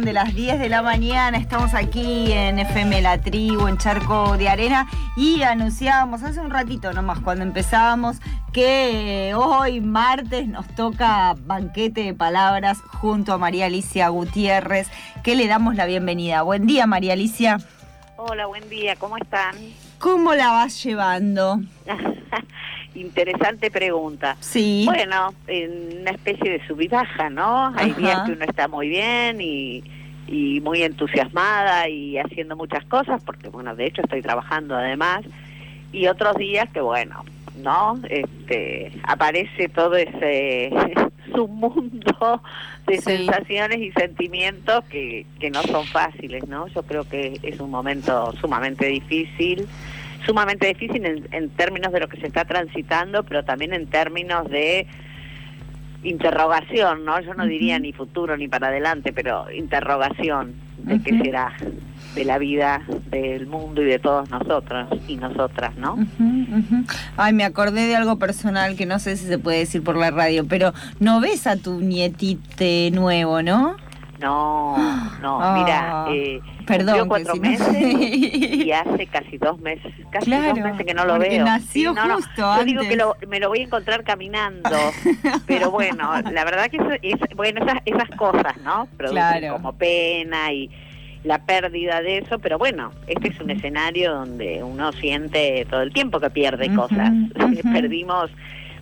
pasan de las 10 de la mañana, estamos aquí en FM La Tribu, en Charco de Arena, y anunciábamos hace un ratito nomás, cuando empezábamos, que hoy martes nos toca banquete de palabras junto a María Alicia Gutiérrez, que le damos la bienvenida. Buen día, María Alicia. Hola, buen día, ¿cómo están? ¿Cómo la vas llevando? Interesante pregunta. Sí. Bueno, en una especie de sub y baja, ¿no? Hay días que uno está muy bien y, y muy entusiasmada y haciendo muchas cosas, porque bueno, de hecho estoy trabajando además, y otros días que bueno, ¿no? Este, aparece todo ese submundo de sensaciones y sentimientos que, que no son fáciles, ¿no? Yo creo que es un momento sumamente difícil sumamente difícil en, términos de lo que se está transitando, pero también en términos de interrogación, ¿no? Yo no diría ni futuro ni para adelante, pero interrogación de qué será de la vida del mundo y de todos nosotros y nosotras, ¿no? Ay, me acordé de algo personal que no sé si se puede decir por la radio, pero no ves a tu nietite nuevo, ¿no? No, no, mira, ah, eh, perdón, cuatro meses y hace casi dos meses, casi dos meses que no lo veo. Nació justo Yo digo que me lo voy a encontrar caminando, pero bueno, la verdad que es, bueno, esas, esas cosas, ¿no? Producen como pena y la pérdida de eso, pero bueno, este es un escenario donde uno siente todo el tiempo que pierde cosas. Perdimos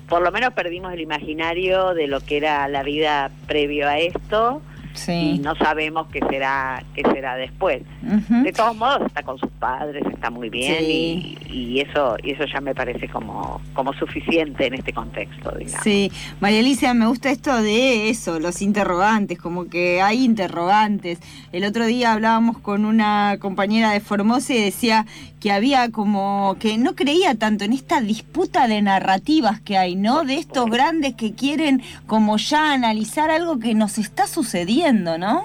por lo menos perdimos el imaginario de lo que era la vida previo a esto y no sabemos qué será qué será después. De todos modos está con sus padres, está muy bien y, eso y eso ya me parece como como suficiente en este contexto, digamos. Sí, María Alicia, me gusta esto de eso, los interrogantes, como que hay interrogantes. El otro día hablábamos con una compañera de Formosa y decía que había como que no creía tanto en esta disputa de narrativas que hay, ¿no? De estos grandes que quieren como ya analizar algo que nos está sucediendo, ¿no?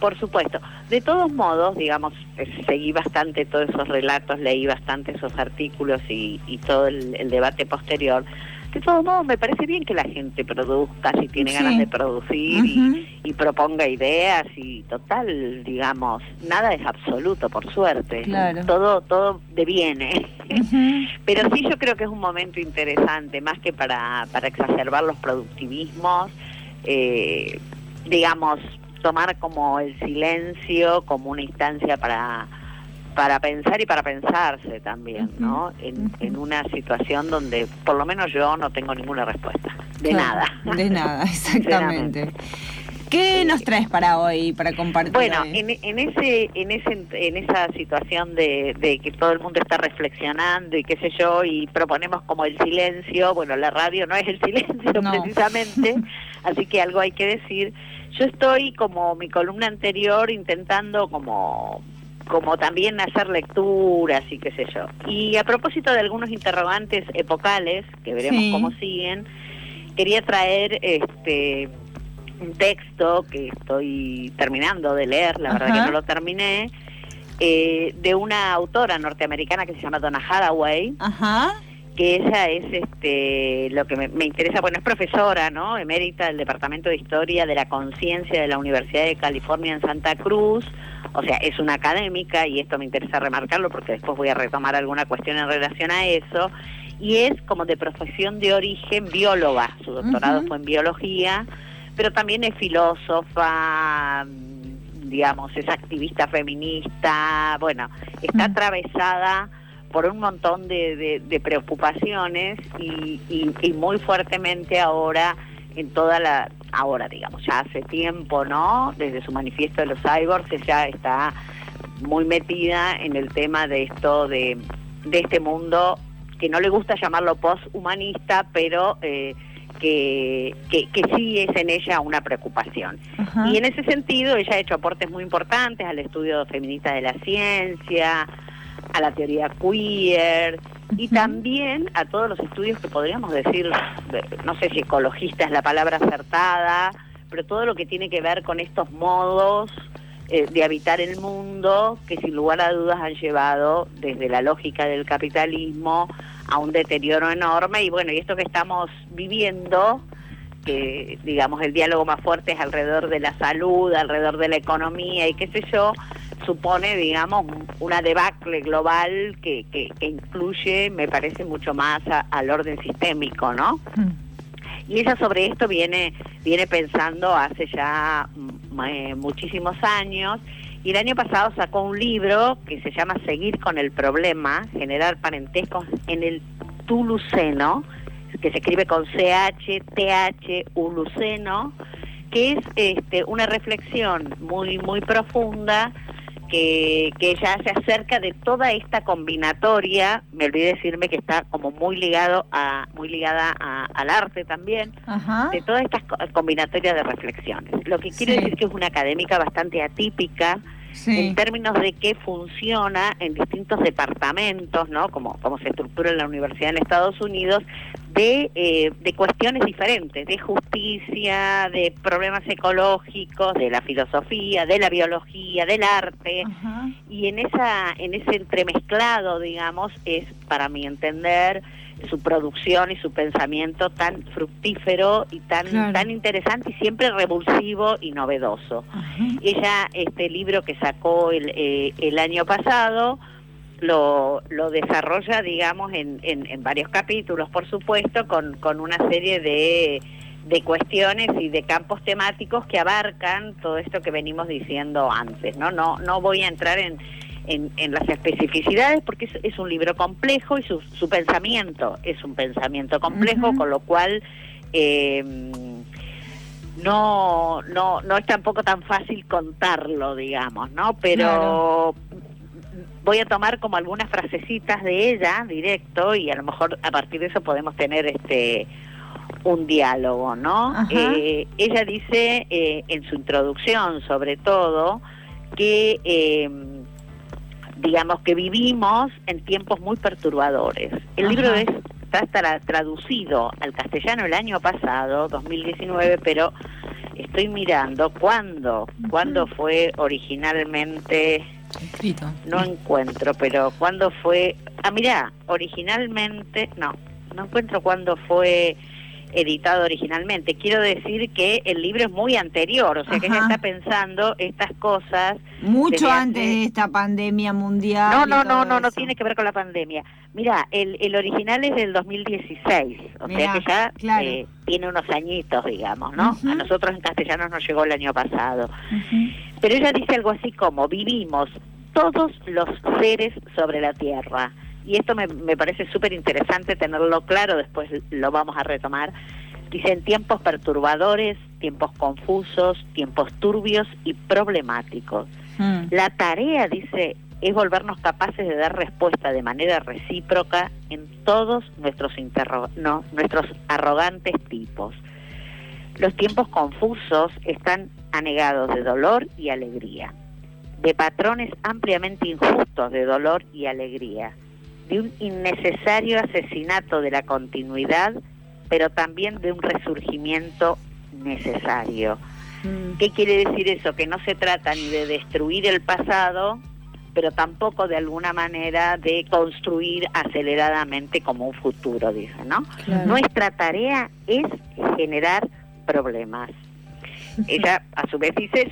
Por supuesto. De todos modos, digamos, eh, seguí bastante todos esos relatos, leí bastante esos artículos y, todo el debate posterior de todos modos me parece bien que la gente produzca si tiene ganas de producir y, proponga ideas y total, digamos, nada es absoluto por suerte, todo todo deviene. Pero sí yo creo que es un momento interesante, más que para, para exacerbar los productivismos, eh, digamos, tomar como el silencio como una instancia para para pensar y para pensarse también, ¿no? En, una situación donde por lo menos yo no tengo ninguna respuesta, de nada. De nada, exactamente. ¿Qué nos traes para hoy, para compartir? Bueno, en, ese, en, ese, en esa situación de, que todo el mundo está reflexionando y qué sé yo, y proponemos como el silencio, bueno, la radio no es el silencio precisamente, así que algo hay que decir. Yo estoy como mi columna anterior intentando como como también hacer lecturas y qué sé yo. Y a propósito de algunos interrogantes epocales, que veremos cómo siguen, quería traer este un texto que estoy terminando de leer, la verdad que no lo terminé, eh, de una autora norteamericana que se llama Donna Hathaway. Que ella es este lo que me, me, interesa, bueno, es profesora, ¿no? Emérita del Departamento de Historia de la Conciencia de la Universidad de California en Santa Cruz, o sea, es una académica y esto me interesa remarcarlo porque después voy a retomar alguna cuestión en relación a eso, y es como de profesión de origen bióloga, su doctorado fue en biología, pero también es filósofa, digamos, es activista feminista, bueno, está atravesada por un montón de, preocupaciones y, y muy fuertemente ahora en toda la, ahora digamos, ya hace tiempo, ¿no? Desde su manifiesto de los cyborgs ella está muy metida en el tema de esto de, de este mundo que no le gusta llamarlo posthumanista, pero eh, que, que, sí es en ella una preocupación. Y en ese sentido ella ha hecho aportes muy importantes al estudio feminista de la ciencia, a la teoría queer y también a todos los estudios que podríamos decir, no sé si ecologista es la palabra acertada, pero todo lo que tiene que ver con estos modos eh, de habitar el mundo que sin lugar a dudas han llevado desde la lógica del capitalismo a un deterioro enorme. Y bueno, y esto que estamos viviendo que, digamos, el diálogo más fuerte es alrededor de la salud, alrededor de la economía y qué sé yo, supone, digamos, una debacle global que, que, incluye, me parece, mucho más al orden sistémico, ¿no? Mm. Y ella sobre esto viene, viene pensando hace ya mm, eh, muchísimos años y el año pasado sacó un libro que se llama Seguir con el problema, generar parentescos en el Tuluceno, que se escribe con CH, TH, Uluceno, que es este, una reflexión muy, muy profunda que, que ella hace acerca de toda esta combinatoria, me olvidé decirme que está como muy ligado a, muy ligada al arte también, de todas estas combinatorias de reflexiones. Lo que quiere decir que es una académica bastante atípica, en términos de qué funciona en distintos departamentos, ¿no? Como, como se estructura en la universidad en Estados Unidos, de, eh, de cuestiones diferentes, de justicia, de problemas ecológicos, de la filosofía, de la biología, del arte, y en esa, en ese entremezclado, digamos, es para mi entender su producción y su pensamiento tan fructífero y tan tan interesante y siempre revulsivo y novedoso. Ella, este libro que sacó el, eh, el año pasado, lo, lo desarrolla, digamos, en, en, varios capítulos, por supuesto, con, con una serie de, de cuestiones y de campos temáticos que abarcan todo esto que venimos diciendo antes, ¿no? No, no voy a entrar en, en, las especificidades porque es, un libro complejo y su, su pensamiento es un pensamiento complejo, con lo cual eh, no, no, no es tampoco tan fácil contarlo, digamos, ¿no? Pero voy a tomar como algunas frasecitas de ella directo y a lo mejor a partir de eso podemos tener este un diálogo, ¿no? Eh, ella dice eh, en su introducción, sobre todo, que eh, digamos que vivimos en tiempos muy perturbadores. El libro es, está traducido al castellano el año pasado, 2019, pero estoy mirando cuándo, cuándo fue originalmente escrito. No encuentro, pero cuándo fue. Ah, mira, originalmente, no, no encuentro cuándo fue editado originalmente. Quiero decir que el libro es muy anterior, o sea que ella está pensando estas cosas. Mucho antes de esta pandemia mundial. No, no, no, no, no tiene que ver con la pandemia. Mira, el, el original es del 2016, o sea que ya eh, tiene unos añitos, digamos, ¿no? A nosotros en castellano nos llegó el año pasado. Pero ella dice algo así como, vivimos todos los seres sobre la tierra y esto me, me parece súper interesante tenerlo claro, después lo vamos a retomar. Dicen tiempos perturbadores, tiempos confusos, tiempos turbios y problemáticos. Hmm. La tarea, dice, es volvernos capaces de dar respuesta de manera recíproca en todos nuestros, interro no, nuestros arrogantes tipos. Los tiempos confusos están anegados de dolor y alegría, de patrones ampliamente injustos de dolor y alegría, de un innecesario asesinato de la continuidad, pero también de un resurgimiento necesario. Mm. ¿Qué quiere decir eso? Que no se trata ni de destruir el pasado, pero tampoco de alguna manera de construir aceleradamente como un futuro, dice, ¿no? Nuestra tarea es generar problemas. Ella, a su vez, dice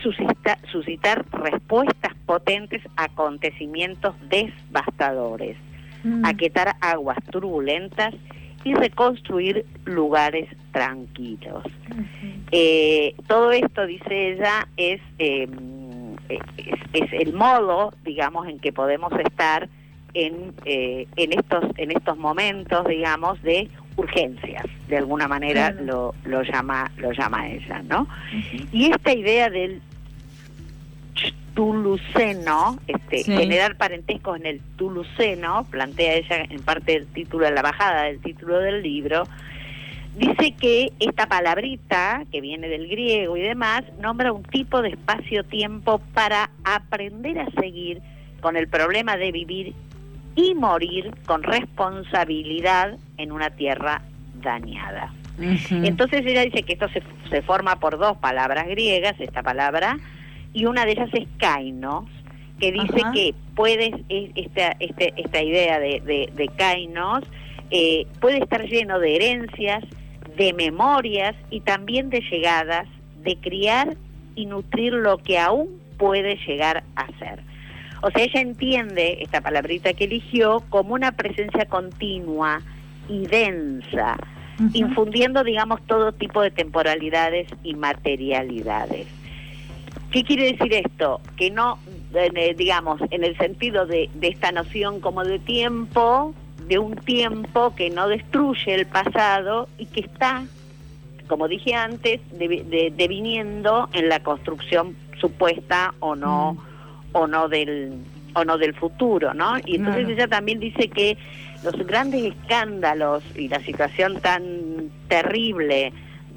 suscitar respuestas potentes a acontecimientos devastadores mm. aquietar aguas turbulentas y reconstruir lugares tranquilos. Eh, todo esto, dice ella, em, es, es, el modo, digamos, en que podemos estar en, eh, en, estos, en estos momentos, digamos, de urgencias, de alguna manera lo, lo, llama, lo llama ella, ¿no? Y esta idea del Tuluceno, este, generar parentescos en el Tuluceno, plantea ella en parte del título de la bajada del título del libro, dice que esta palabrita, que viene del griego y demás, nombra un tipo de espacio-tiempo para aprender a seguir con el problema de vivir y morir con responsabilidad en una tierra dañada. Entonces ella dice que esto se, se forma por dos palabras griegas, esta palabra y una de ellas es Kainos, que dice que puedes, esta, este, esta idea de, de, Kainos eh, puede estar lleno de herencias, de memorias y también de llegadas, de criar y nutrir lo que aún puede llegar a ser. O sea, ella entiende esta palabrita que eligió como una presencia continua y densa, infundiendo, digamos, todo tipo de temporalidades y materialidades. ¿Qué quiere decir esto? Que no, digamos, en el sentido de, esta noción como de tiempo, de un tiempo que no destruye el pasado y que está, como dije antes, deviniendo en la construcción supuesta o no, mm. o no del o no del futuro, ¿no? Y entonces ella también dice que los grandes escándalos y la situación tan terrible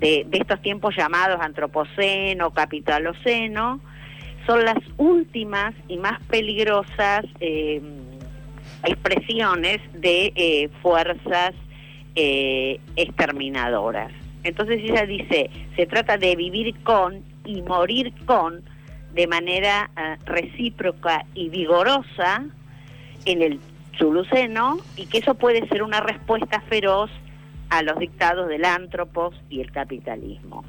de, estos tiempos llamados antropoceno, capitaloceno, son las últimas y más peligrosas eh, expresiones de eh, fuerzas eh, exterminadoras. Entonces ella dice, se trata de vivir con y morir con de manera recíproca y vigorosa en el Chuluceno y que eso puede ser una respuesta feroz a los dictados del ántropos y el capitalismo.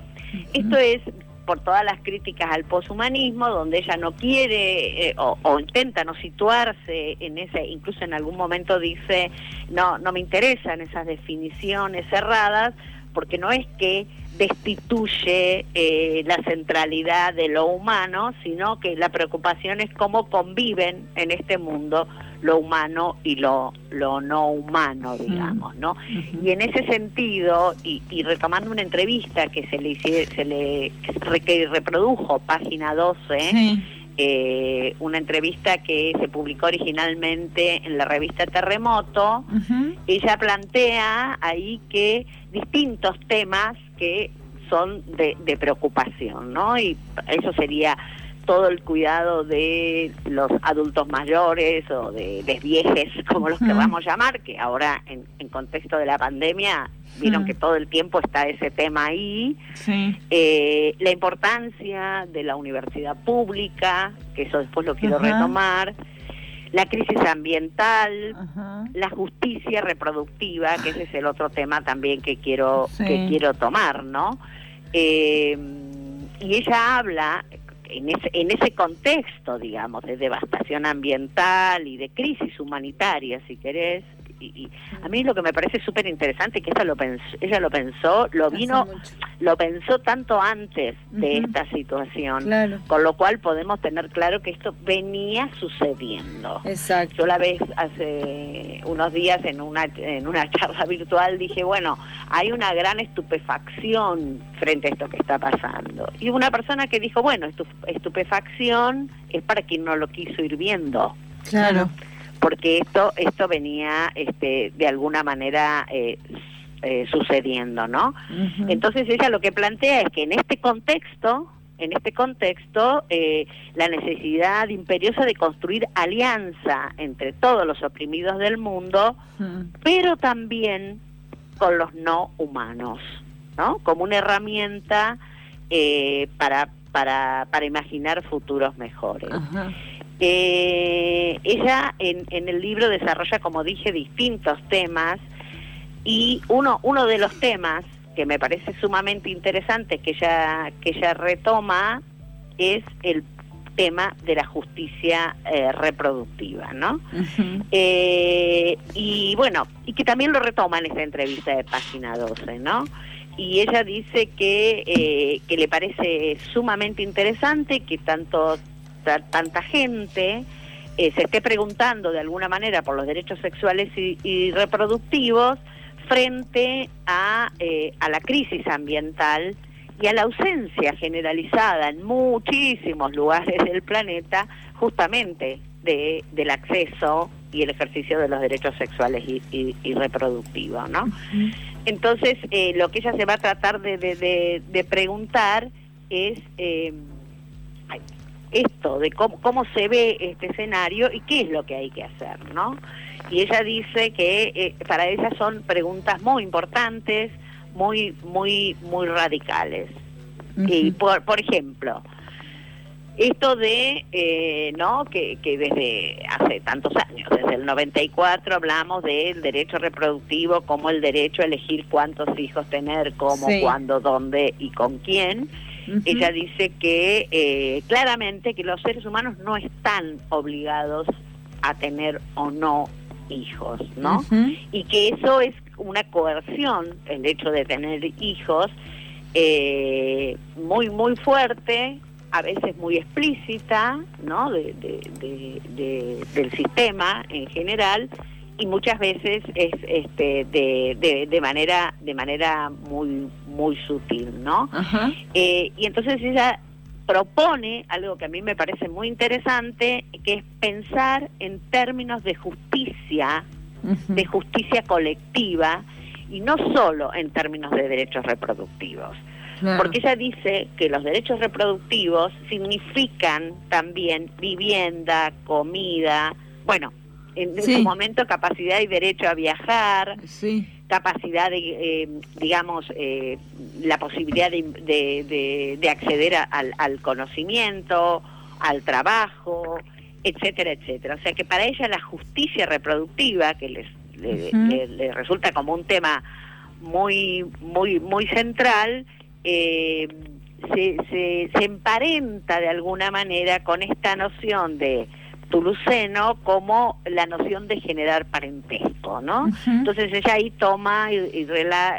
Esto es por todas las críticas al poshumanismo, donde ella no quiere eh, o, intenta no situarse en ese, incluso en algún momento dice, no, no me interesan esas definiciones cerradas, porque no es que destituye eh, la centralidad de lo humano, sino que la preocupación es cómo conviven en este mundo lo humano y lo, lo no humano, digamos, ¿no? Y en ese sentido, y, retomando una entrevista que se le, se le que reprodujo, página 12, eh, una entrevista que se publicó originalmente en la revista Terremoto, ella plantea ahí que distintos temas que son de, de preocupación, ¿no? Y eso sería todo el cuidado de los adultos mayores o de les viejes, como los que vamos a llamar, que ahora en, contexto de la pandemia vieron que todo el tiempo está ese tema ahí. Eh, la importancia de la universidad pública, que eso después lo quiero retomar. La crisis ambiental, la justicia reproductiva, que ese es el otro tema también que quiero, que quiero tomar, ¿no? Eh, y ella habla en ese, en ese contexto, digamos, de devastación ambiental y de crisis humanitaria, si querés, y, a mí lo que me parece súper interesante es que ella lo pensó, ella lo pensó, lo vino, lo pensó tanto antes de esta situación, con lo cual podemos tener claro que esto venía sucediendo. Exacto. Yo la vez hace unos días en una en una charla virtual dije, bueno, hay una gran estupefacción frente a esto que está pasando. Y una persona que dijo, bueno, estupefacción es para quien no lo quiso ir viendo. Claro porque esto esto venía este, de alguna manera eh, eh, sucediendo, ¿no? Entonces ella lo que plantea es que en este contexto, en este contexto, eh, la necesidad imperiosa de construir alianza entre todos los oprimidos del mundo, pero también con los no humanos, ¿no? Como una herramienta para, para, para imaginar futuros mejores. Eh, ella en, en, el libro desarrolla, como dije, distintos temas y uno, uno de los temas que me parece sumamente interesante que ella, que ella retoma es el tema de la justicia eh, reproductiva, ¿no? eh, y bueno, y que también lo retoma en esta entrevista de página 12, ¿no? Y ella dice que, eh, que le parece sumamente interesante que tanto tanta gente eh, se esté preguntando de alguna manera por los derechos sexuales y, reproductivos frente a, eh, a la crisis ambiental y a la ausencia generalizada en muchísimos lugares del planeta justamente de, del acceso y el ejercicio de los derechos sexuales y, reproductivos, ¿no? Entonces, eh, lo que ella se va a tratar de, de, preguntar es esto, de cómo, cómo se ve este escenario y qué es lo que hay que hacer, ¿no? Y ella dice que eh, para ella son preguntas muy importantes, muy, muy, muy radicales. Y por, por ejemplo, esto de, eh, ¿no? Que, que, desde hace tantos años, desde el 94 hablamos del derecho reproductivo como el derecho a elegir cuántos hijos tener, cómo, cuándo, dónde y con quién. Ella dice que eh, claramente que los seres humanos no están obligados a tener o no hijos, ¿no? Y que eso es una coerción, el hecho de tener hijos, eh, muy, muy fuerte, a veces muy explícita, ¿no? De, del sistema en general y muchas veces es este de, de, manera de manera muy muy sutil no eh, y entonces ella propone algo que a mí me parece muy interesante que es pensar en términos de justicia de justicia colectiva y no solo en términos de derechos reproductivos. Porque ella dice que los derechos reproductivos significan también vivienda, comida, bueno, en, su momento capacidad y derecho a viajar, capacidad de, eh, digamos, eh, la posibilidad de, de, acceder al, al, conocimiento, al trabajo, etcétera, etcétera. O sea que para ella la justicia reproductiva, que les, le, resulta como un tema muy, muy, muy central, eh, se, se, emparenta de alguna manera con esta noción de Tuluceno como la noción de generar parentesco, ¿no? Entonces ella ahí toma y,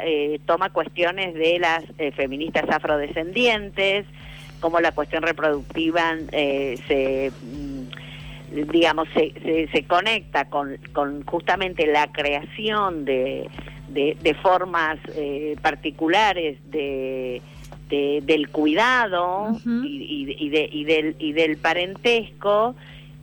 eh, toma cuestiones de las eh, feministas afrodescendientes, como la cuestión reproductiva se mm, digamos se, se, conecta con, con justamente la creación de de, formas eh, particulares de, del cuidado y, y, de, y, del, y del parentesco,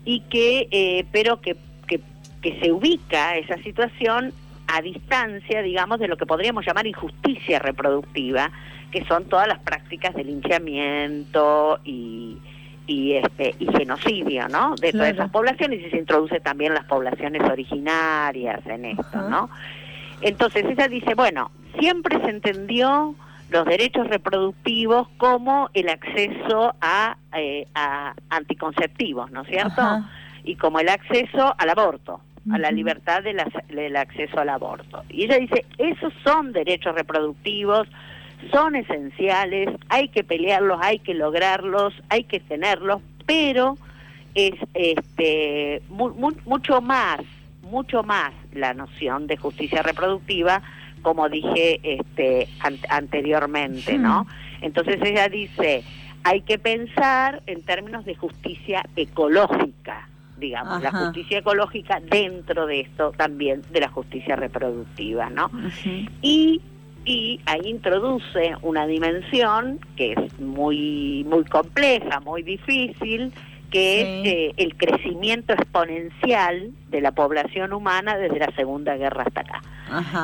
y que, eh, pero que, que, que se ubica esa situación a distancia, digamos, de lo que podríamos llamar injusticia reproductiva, que son todas las prácticas de linchamiento y, y este y genocidio, ¿no? De todas esas poblaciones y se introduce también las poblaciones originarias en esto, ¿no? Entonces ella dice, bueno, siempre se entendió los derechos reproductivos como el acceso a, eh, anticonceptivos, ¿no es cierto? Y como el acceso al aborto, a la libertad del acceso al aborto. Y ella dice, esos son derechos reproductivos, son esenciales, hay que pelearlos, hay que lograrlos, hay que tenerlos, pero es este mucho más mucho más la noción de justicia reproductiva, como dije este, anteriormente, ¿no? Hmm. Entonces ella dice, hay que pensar en términos de justicia ecológica, digamos, la justicia ecológica dentro de esto también de la justicia reproductiva, ¿no? Y y ahí introduce una dimensión que es muy muy compleja, muy difícil, que es eh, el crecimiento exponencial de la población humana desde la Segunda Guerra hasta acá.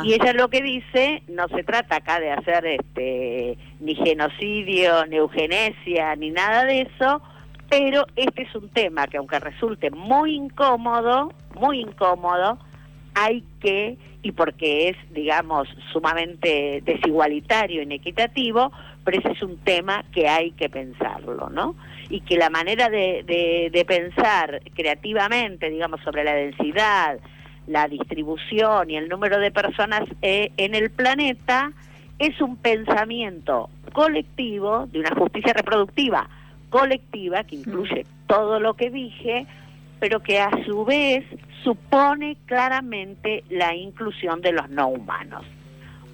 Y ella lo que dice, no se trata acá de hacer este ni genocidio, ni eugenesia, ni nada de eso, pero este es un tema que aunque resulte muy incómodo, muy incómodo, hay que, y porque es, digamos, sumamente desigualitario, inequitativo, pero ese es un tema que hay que pensarlo, ¿no? Y que la manera de, de, pensar creativamente, digamos, sobre la densidad, la distribución y el número de personas eh, en el planeta es un pensamiento colectivo de una justicia reproductiva colectiva que incluye todo lo que dije, pero que a su vez supone claramente la inclusión de los no humanos.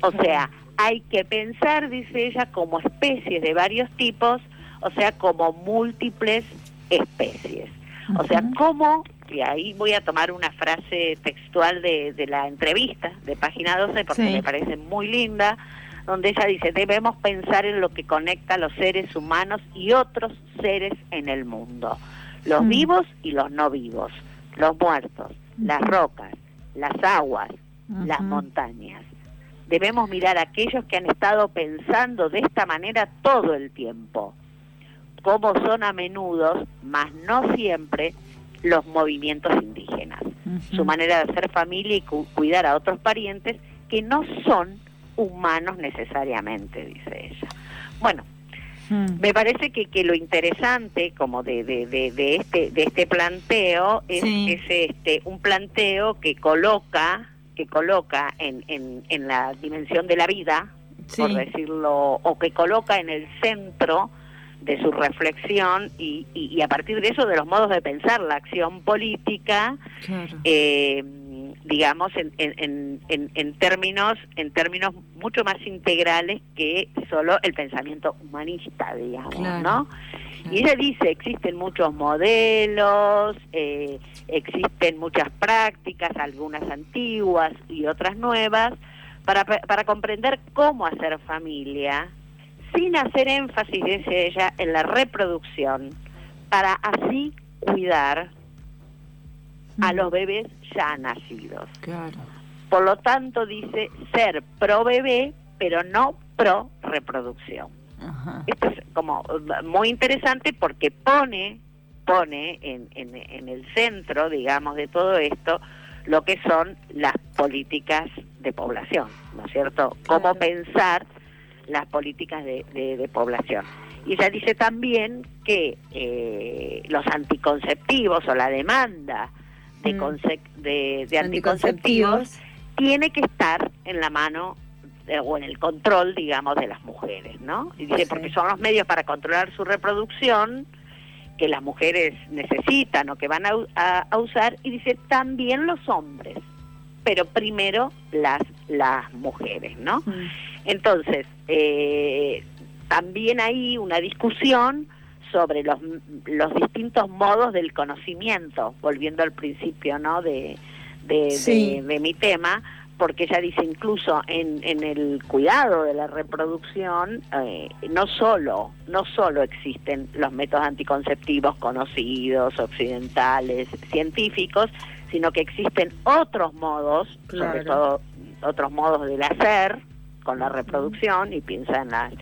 O sea, hay que pensar, dice ella, como especies de varios tipos, o sea, como múltiples especies. O sea, como, y ahí voy a tomar una frase textual de, de la entrevista de página 12 porque me parece muy linda, donde ella dice, debemos pensar en lo que conecta a los seres humanos y otros seres en el mundo, los vivos y los no vivos, los muertos, las rocas, las aguas, las montañas. Debemos mirar a aquellos que han estado pensando de esta manera todo el tiempo como son a menudo, más no siempre, los movimientos indígenas. Su manera de hacer familia y cuidar a otros parientes que no son humanos necesariamente, dice ella. Bueno, Hmm. Me parece que, que lo interesante como de, de, de, este de este planteo es, es, este un planteo que coloca que coloca en, en, en la dimensión de la vida, por decirlo, o que coloca en el centro de su reflexión y, y, a partir de eso de los modos de pensar la acción política eh, digamos en, en, en, en, términos en términos mucho más integrales que solo el pensamiento humanista digamos no y ella dice existen muchos modelos eh, existen muchas prácticas algunas antiguas y otras nuevas para, para comprender cómo hacer familia sin hacer énfasis, dice ella, en la reproducción, para así cuidar a los bebés ya nacidos. Claro. Por lo tanto, dice ser pro bebé, pero no pro reproducción. Esto es como muy interesante porque pone pone en, en, en el centro, digamos, de todo esto lo que son las políticas de población, ¿no es cierto? Cómo pensar las políticas de, de, población. Y ella dice también que eh, los anticonceptivos o la demanda de, mm. de, anticonceptivos, tiene que estar en la mano o en el control, digamos, de las mujeres, ¿no? Y dice, porque son los medios para controlar su reproducción que las mujeres necesitan o que van a, usar, y dice, también los hombres, pero primero las, las mujeres, ¿no? Mm. Entonces, eh, también hay una discusión sobre los, los distintos modos del conocimiento, volviendo al principio ¿no? de, de, mi tema, porque ella dice incluso en, en el cuidado de la reproducción eh, no solo no solo existen los métodos anticonceptivos conocidos occidentales científicos sino que existen otros modos sobre todo otros modos del hacer con la reproducción y piensa en las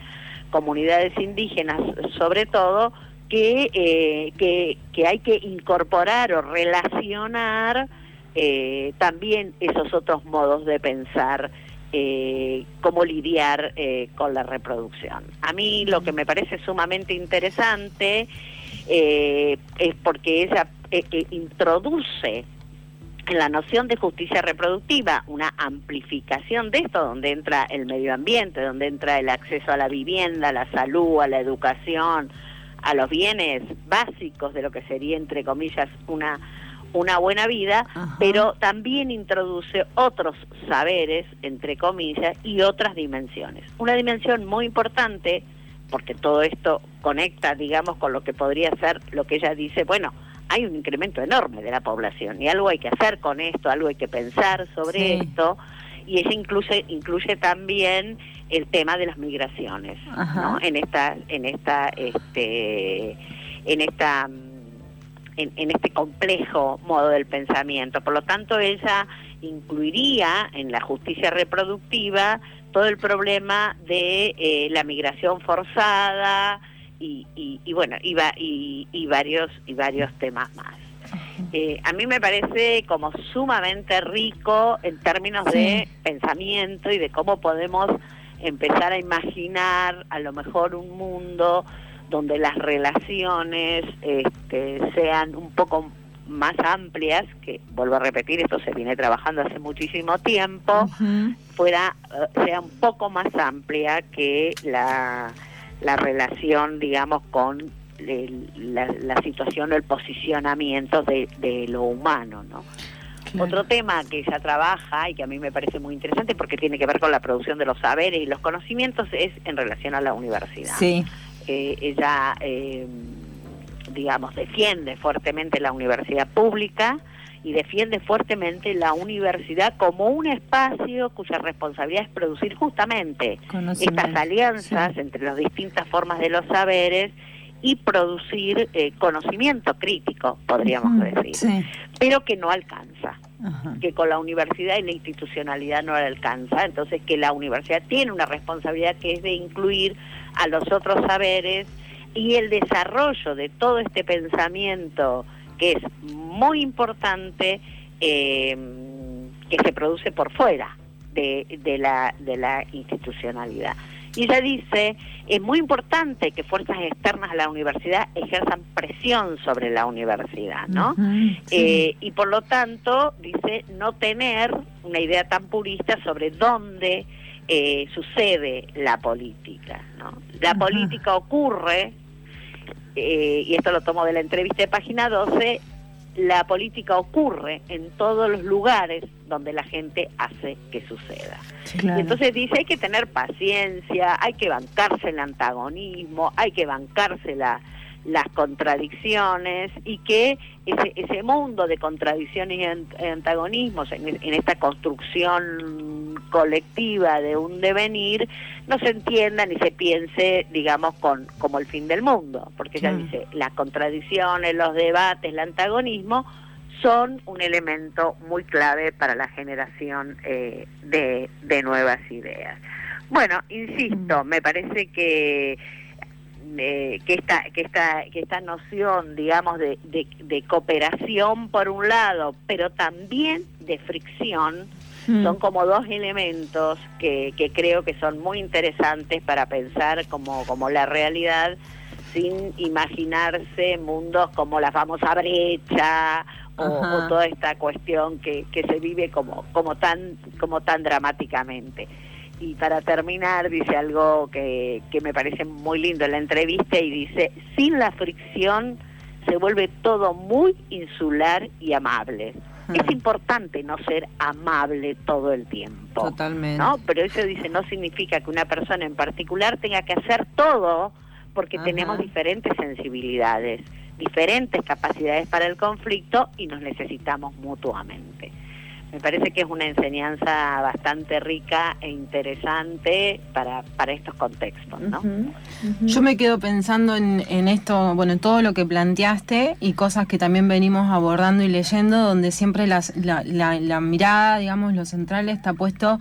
comunidades indígenas sobre todo, que, eh, que, que, hay que incorporar o relacionar eh, también esos otros modos de pensar eh, cómo lidiar eh, con la reproducción. A mí lo que me parece sumamente interesante es porque ella introduce en la noción de justicia reproductiva, una amplificación de esto, donde entra el medio ambiente, donde entra el acceso a la vivienda, a la salud, a la educación, a los bienes básicos de lo que sería, entre comillas, una, una buena vida, pero también introduce otros saberes, entre comillas, y otras dimensiones. Una dimensión muy importante, porque todo esto conecta, digamos, con lo que podría ser lo que ella dice, bueno, hay un incremento enorme de la población y algo hay que hacer con esto, algo hay que pensar sobre esto y eso incluye incluye también el tema de las migraciones, ¿no? En esta en esta este en esta en, en, este complejo modo del pensamiento. Por lo tanto, ella incluiría en la justicia reproductiva todo el problema de eh, la migración forzada, y, y, bueno, y, y, varios, y varios temas más. Eh, a mí me parece como sumamente rico en términos de pensamiento y de cómo podemos empezar a imaginar a lo mejor un mundo donde las relaciones este, sean un poco más amplias, que vuelvo a repetir, esto se viene trabajando hace muchísimo tiempo, fuera, eh, sea un poco más amplia que la la relación, digamos, con la, situación o el posicionamiento de, lo humano, ¿no? Otro tema que ella trabaja y que a mí me parece muy interesante porque tiene que ver con la producción de los saberes y los conocimientos es en relación a la universidad. Sí. Eh, ella, eh, digamos, defiende fuertemente la universidad pública y defiende fuertemente la universidad como un espacio cuya responsabilidad es producir justamente estas alianzas entre las distintas formas de los saberes y producir eh, conocimiento crítico, podríamos decir, pero que no alcanza, que con la universidad y la institucionalidad no alcanza, entonces que la universidad tiene una responsabilidad que es de incluir a los otros saberes y el desarrollo de todo este pensamiento que es muy importante eh, que se produce por fuera de, de, la, de la institucionalidad. Y ella dice, es muy importante que fuerzas externas a la universidad ejerzan presión sobre la universidad, ¿no? Eh, y por lo tanto, dice, no tener una idea tan purista sobre dónde eh, sucede la política, ¿no? La política ocurre, eh, y esto lo tomo de la entrevista de página 12, la política ocurre en todos los lugares donde la gente hace que suceda. entonces dice, hay que tener paciencia, hay que bancarse el antagonismo, hay que bancarse la, las contradicciones y que ese, ese mundo de contradicciones y antagonismos en, esta construcción colectiva de un devenir no se entienda ni se piense, digamos, con como el fin del mundo, porque ya dice, las contradicciones, los debates, el antagonismo son un elemento muy clave para la generación eh, de, de nuevas ideas. Bueno, insisto, me parece que que esta que esta que esta noción digamos de, de, cooperación por un lado pero también de fricción hmm. son como dos elementos que, que creo que son muy interesantes para pensar como como la realidad sin imaginarse mundos como la famosa brecha o, toda esta cuestión que, que se vive como como tan como tan dramáticamente y para terminar dice algo que, que me parece muy lindo en la entrevista y dice, sin la fricción se vuelve todo muy insular y amable. Es importante no ser amable todo el tiempo. Totalmente. ¿no? Pero eso dice, no significa que una persona en particular tenga que hacer todo porque tenemos diferentes sensibilidades, diferentes capacidades para el conflicto y nos necesitamos mutuamente me parece que es una enseñanza bastante rica e interesante para, para estos contextos, ¿no? Yo me quedo pensando en, en, esto, bueno, en todo lo que planteaste y cosas que también venimos abordando y leyendo, donde siempre la, la, mirada, digamos, lo central está puesto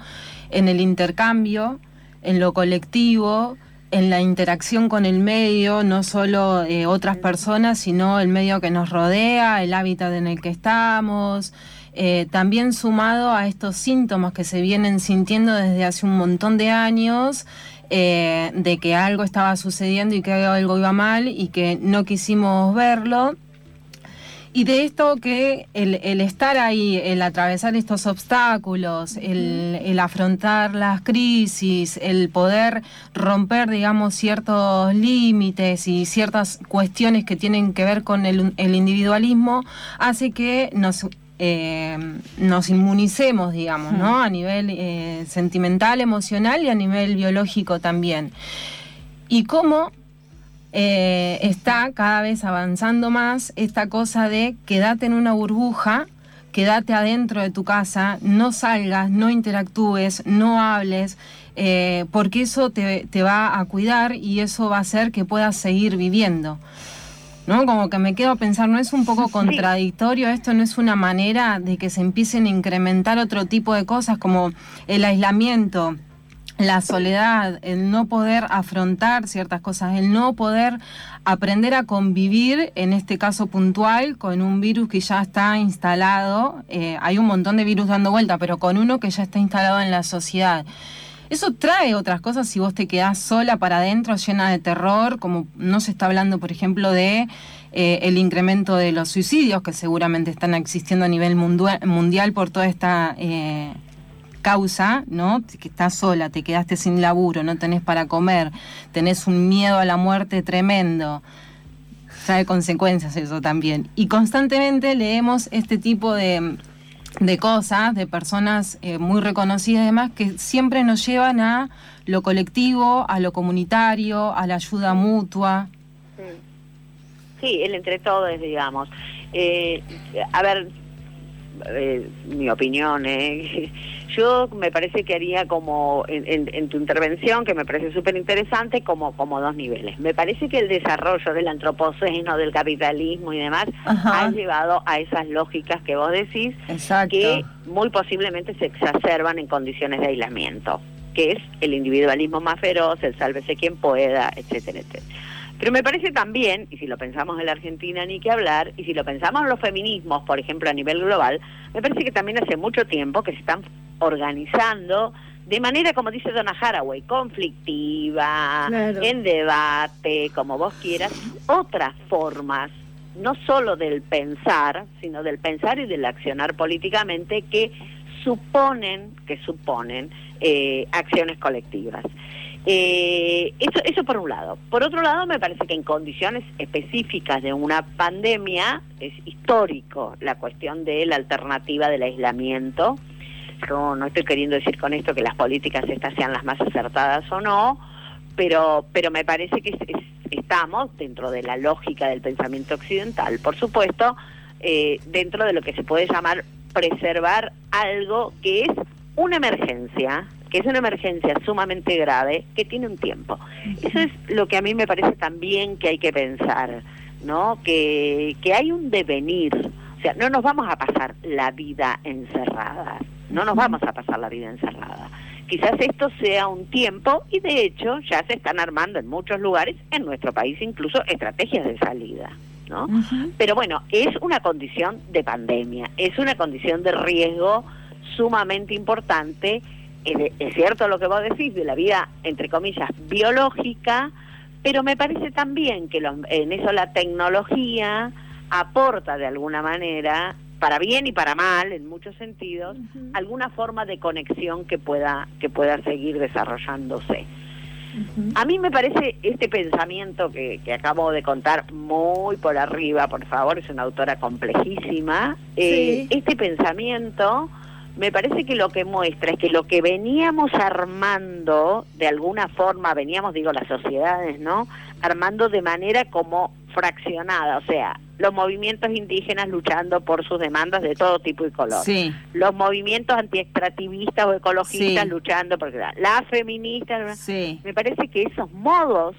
en el intercambio, en lo colectivo, en la interacción con el medio, no solo eh, otras personas, sino el medio que nos rodea, el hábitat en el que estamos, eh, también sumado a estos síntomas que se vienen sintiendo desde hace un montón de años, eh, de que algo estaba sucediendo y que algo iba mal y que no quisimos verlo. Y de esto que el, estar ahí, el atravesar estos obstáculos, el, afrontar las crisis, el poder romper, digamos, ciertos límites y ciertas cuestiones que tienen que ver con el, el individualismo, hace que nos eh, nos inmunicemos, digamos, ¿no? A nivel eh, sentimental, emocional y a nivel biológico también. Y cómo eh, está cada vez avanzando más esta cosa de quédate en una burbuja, quédate adentro de tu casa, no salgas, no interactúes, no hables, porque eso te, te va a cuidar y eso va a hacer que puedas seguir viviendo. ¿No? Como que me quedo a pensar, ¿no es un poco contradictorio esto? ¿No es una manera de que se empiecen a incrementar otro tipo de cosas como el aislamiento? la soledad, el no poder afrontar ciertas cosas, el no poder aprender a convivir, en este caso puntual, con un virus que ya está instalado. Eh, hay un montón de virus dando vuelta, pero con uno que ya está instalado en la sociedad. Eso trae otras cosas si vos te quedás sola para adentro, llena de terror, como no se está hablando, por ejemplo, de eh, el incremento de los suicidios que seguramente están existiendo a nivel mundial por toda esta eh, causa, ¿no? Que estás sola, te quedaste sin laburo, no tenés para comer, tenés un miedo a la muerte tremendo. Trae consecuencias eso también. Y constantemente leemos este tipo de de cosas, de personas eh, muy reconocidas y demás, que siempre nos llevan a lo colectivo, a lo comunitario, a la ayuda mutua. Sí, el entre todos, digamos. Eh, a ver, eh, mi opinión, ¿eh? Yo me parece que haría como en, tu intervención, que me parece súper interesante, como, como dos niveles. Me parece que el desarrollo del antropoceno, del capitalismo y demás, ha llevado a esas lógicas que vos decís, que muy posiblemente se exacerban en condiciones de aislamiento, que es el individualismo más feroz, el sálvese quien pueda, etcétera, etcétera. Pero me parece también, y si lo pensamos en la Argentina ni que hablar, y si lo pensamos en los feminismos, por ejemplo, a nivel global, me parece que también hace mucho tiempo que se están organizando de manera, como dice Donna Haraway, conflictiva, en debate, como vos quieras, otras formas, no solo del pensar, sino del pensar y del accionar políticamente que suponen, que suponen eh, acciones colectivas. Eh, eso, eso por un lado. Por otro lado, me parece que en condiciones específicas de una pandemia es histórico la cuestión de la alternativa del aislamiento. Yo no estoy queriendo decir con esto que las políticas estas sean las más acertadas o no, pero, pero me parece que estamos dentro de la lógica del pensamiento occidental, por supuesto, eh, dentro de lo que se puede llamar preservar algo que es una emergencia, que es una emergencia sumamente grave, que tiene un tiempo. Eso es lo que a mí me parece también que hay que pensar, ¿no? Que, que hay un devenir. O sea, no nos vamos a pasar la vida encerrada, no nos vamos a pasar la vida encerrada. Quizás esto sea un tiempo y de hecho ya se están armando en muchos lugares, en nuestro país incluso, estrategias de salida. ¿no? Pero bueno, es una condición de pandemia, es una condición de riesgo sumamente importante es, cierto lo que vos decís de la vida, entre comillas, biológica, pero me parece también que en eso la tecnología aporta de alguna manera, para bien y para mal, en muchos sentidos, alguna forma de conexión que pueda, que pueda seguir desarrollándose. A mí me parece este pensamiento que, acabo de contar muy por arriba, por favor, es una autora complejísima, eh, este pensamiento me parece que lo que muestra es que lo que veníamos armando, de alguna forma, veníamos, digo, las sociedades, ¿no? Armando de manera como fraccionada, o sea, los movimientos indígenas luchando por sus demandas de todo tipo y color. Sí. Los movimientos antiextractivistas o ecologistas luchando por las feministas. Sí. Me parece que esos modos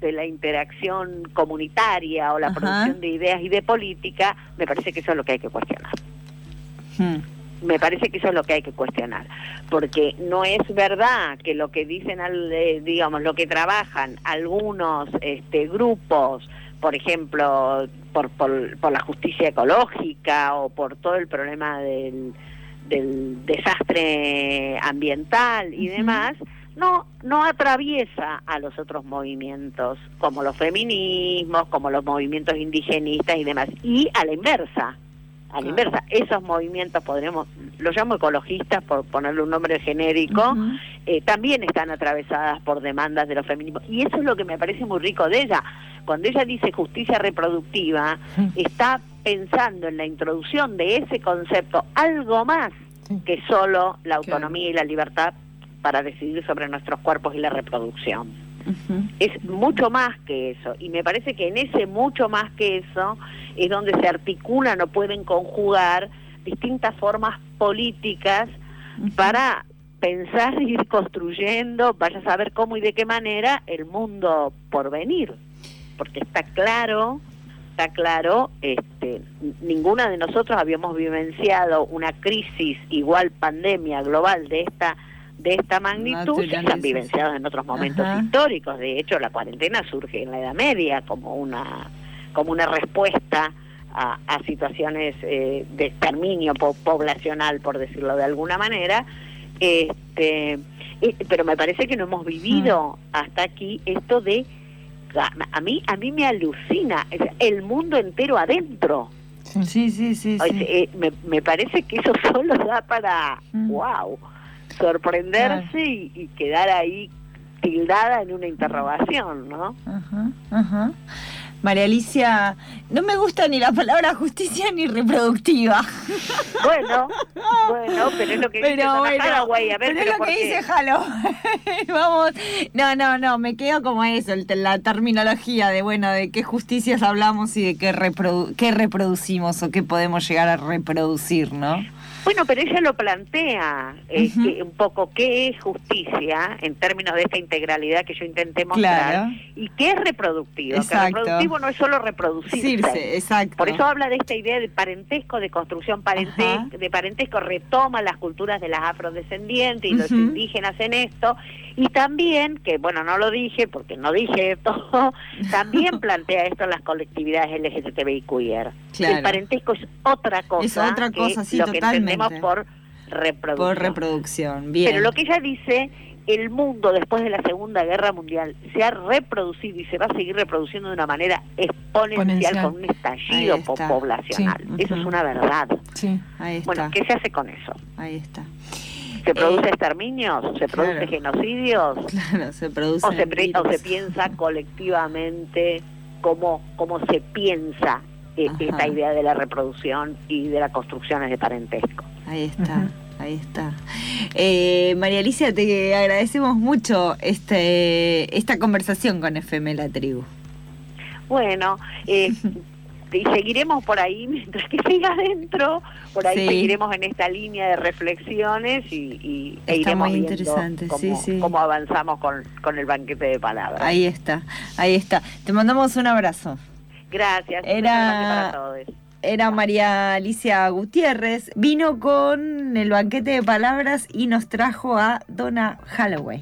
de la interacción comunitaria o la producción de ideas y de política, me parece que eso es lo que hay que cuestionar. Hmm me parece que eso es lo que hay que cuestionar, porque no es verdad que lo que dicen, eh, digamos, lo que trabajan algunos este, grupos, por ejemplo, por, por, la justicia ecológica o por todo el problema del, del desastre ambiental y demás, no, no atraviesa a los otros movimientos, como los feminismos, como los movimientos indigenistas y demás, y a la inversa a la inversa. Esos movimientos, podremos, lo llamo ecologistas por ponerle un nombre genérico, eh, también están atravesadas por demandas de los feminismos. Y eso es lo que me parece muy rico de ella. Cuando ella dice justicia reproductiva, está pensando en la introducción de ese concepto algo más que solo la autonomía y la libertad para decidir sobre nuestros cuerpos y la reproducción. Es mucho más que eso. Y me parece que en ese mucho más que eso es donde se articulan o pueden conjugar distintas formas políticas para pensar y ir construyendo, vaya a saber cómo y de qué manera, el mundo por venir. Porque está claro, está claro, este, ninguna de nosotros habíamos vivenciado una crisis igual pandemia global de esta de esta magnitud se han vivenciado en otros momentos históricos. De hecho, la cuarentena surge en la Edad Media como una, como una respuesta a, situaciones eh, de exterminio poblacional, por decirlo de alguna manera. Este, pero me parece que no hemos vivido hasta aquí esto de a mí a mí me alucina el mundo entero adentro. Sí. Sí sí, eh, me, me, parece que eso solo da para wow sorprenderse y, quedar ahí tildada en una interrogación, ¿no? Ajá, ajá. María Alicia, no me gusta ni la palabra justicia ni reproductiva. Bueno, bueno, pero es lo que dice Haraway, a ver, pero, es lo que dice Halo. Vamos, no, no, no, me quedo como eso, la terminología de, bueno, de qué justicias hablamos y de qué, qué reproducimos o qué podemos llegar a reproducir, ¿no? Bueno, pero ella lo plantea eh, un poco qué es justicia en términos de esta integralidad que yo intenté mostrar y qué es reproductivo. Que reproductivo no es solo reproducirse. exacto. Por eso habla de esta idea de parentesco, de construcción parentesco, de parentesco, retoma las culturas de las afrodescendientes y los indígenas en esto y también, que bueno, no lo dije porque no dije esto, también plantea esto en las colectividades LGTBIQR. Claro. El parentesco es otra cosa. Es otra cosa, sí, lo que entendemos por reproducción. Por reproducción, bien. Pero lo que ella dice, el mundo después de la Segunda Guerra Mundial se ha reproducido y se va a seguir reproduciendo de una manera exponencial, con un estallido poblacional. Eso es una verdad. Sí. Ahí está. Bueno, ¿qué se hace con eso? Ahí está. ¿Se produce eh, exterminios? ¿Se produce genocidios? Claro, se produce. O se, o se piensa colectivamente cómo, cómo se piensa eh, esta idea de la reproducción y de las construcciones de parentesco. Ahí está. Ahí está. Eh, María Alicia, te agradecemos mucho este, esta conversación con FM La Tribu. Bueno, eh, y seguiremos por ahí mientras que siga adentro, por ahí seguiremos en esta línea de reflexiones y, e iremos muy interesante. Cómo, avanzamos con, con el banquete de palabras. Ahí está, ahí está. Te mandamos un abrazo. Gracias. Era... para todos era María Alicia Gutiérrez, vino con el banquete de palabras y nos trajo a Donna Holloway.